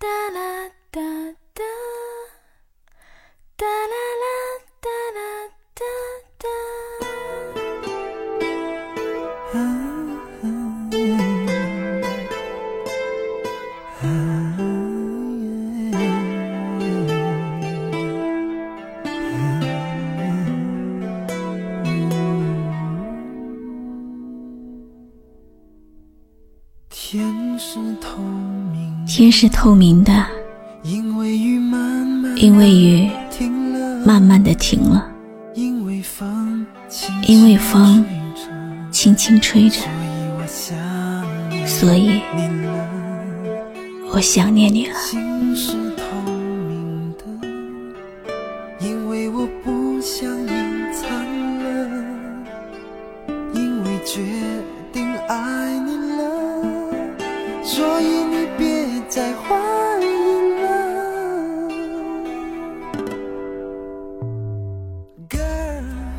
da da da da. Da 天是透明的，因为雨慢慢的停了，因为风轻轻吹着，所以我想念你了。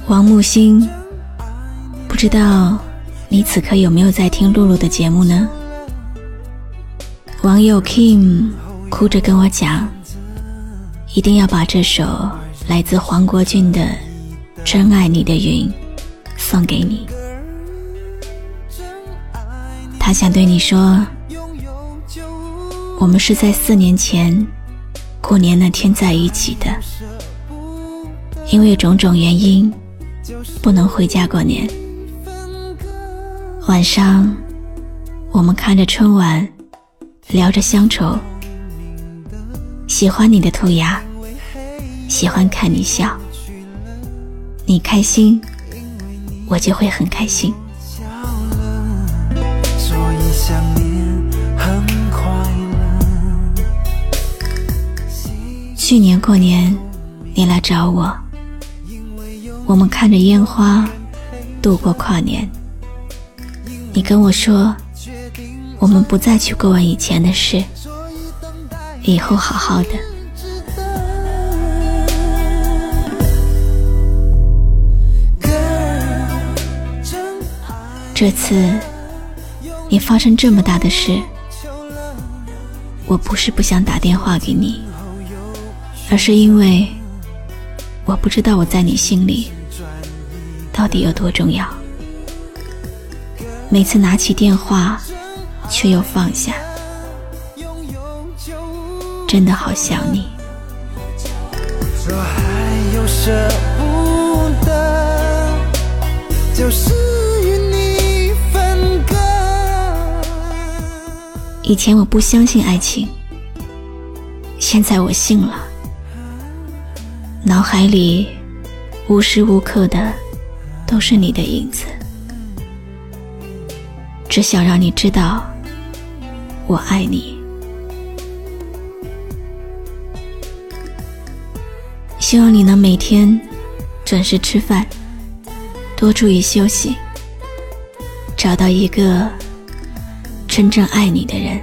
王木星，不知道你此刻有没有在听露露的节目呢？网友 Kim 哭着跟我讲，一定要把这首来自黄国俊的《真爱你的云》送给你。他想对你说，我们是在四年前过年那天在一起的，因为种种原因。不能回家过年。晚上，我们看着春晚，聊着乡愁。喜欢你的兔牙，喜欢看你笑。你开心，我就会很开心。去年过年，你来找我。我们看着烟花度过跨年，你跟我说，我们不再去过问以前的事，以后好好的。这次你发生这么大的事，我不是不想打电话给你，而是因为我不知道我在你心里。到底有多重要？每次拿起电话，却又放下，真的好想你。以前我不相信爱情，现在我信了。脑海里无时无刻的。都是你的影子，只想让你知道，我爱你。希望你能每天准时吃饭，多注意休息，找到一个真正爱你的人。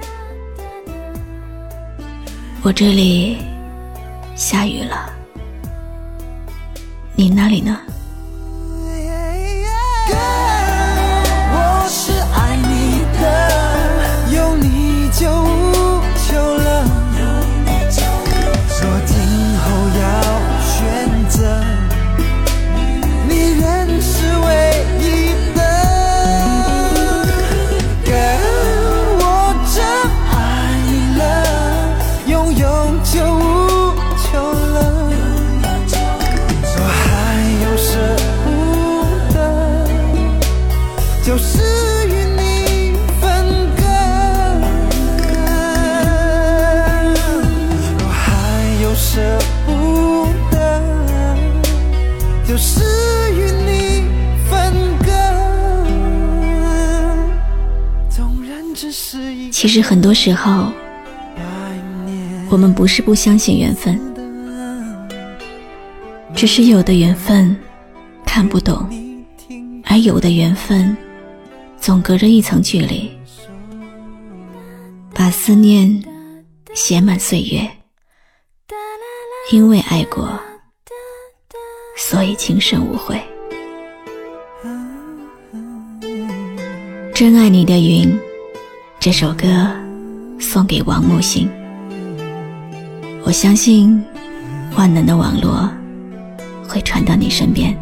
我这里下雨了，你那里呢？其实很多时候，我们不是不相信缘分，只是有的缘分看不懂，而有的缘分总隔着一层距离，把思念写满岁月。因为爱过，所以今生无悔。真爱你的云。这首歌送给王木星。我相信万能的网络会传到你身边。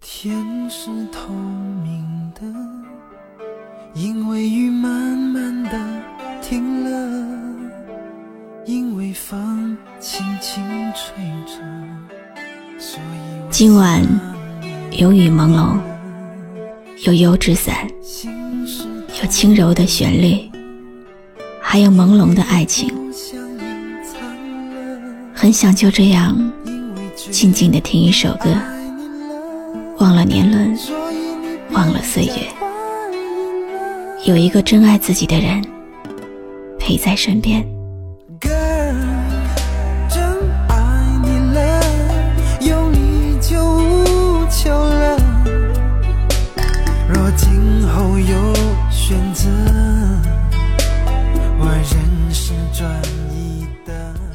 天是透明的，因为雨慢慢的停了，因为风轻轻吹着，所以今晚有雨朦胧，有油纸伞，有轻柔的旋律。还有朦胧的爱情，很想就这样静静的听一首歌，忘了年轮，忘了岁月，有一个真爱自己的人陪在身边。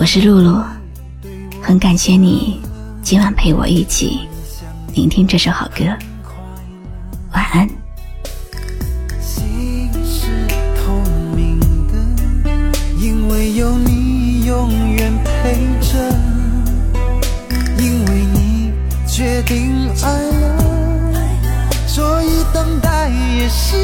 我是露露，很感谢你今晚陪我一起聆听这首好歌，晚安。心是透明的，因为有你永远陪着，因为你决定爱了，所以等待也是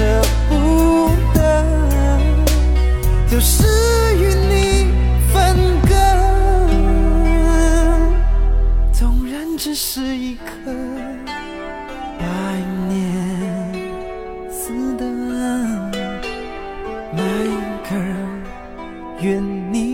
舍不得，就是与你分隔，纵然只是一刻，百年厮的 My girl，愿你。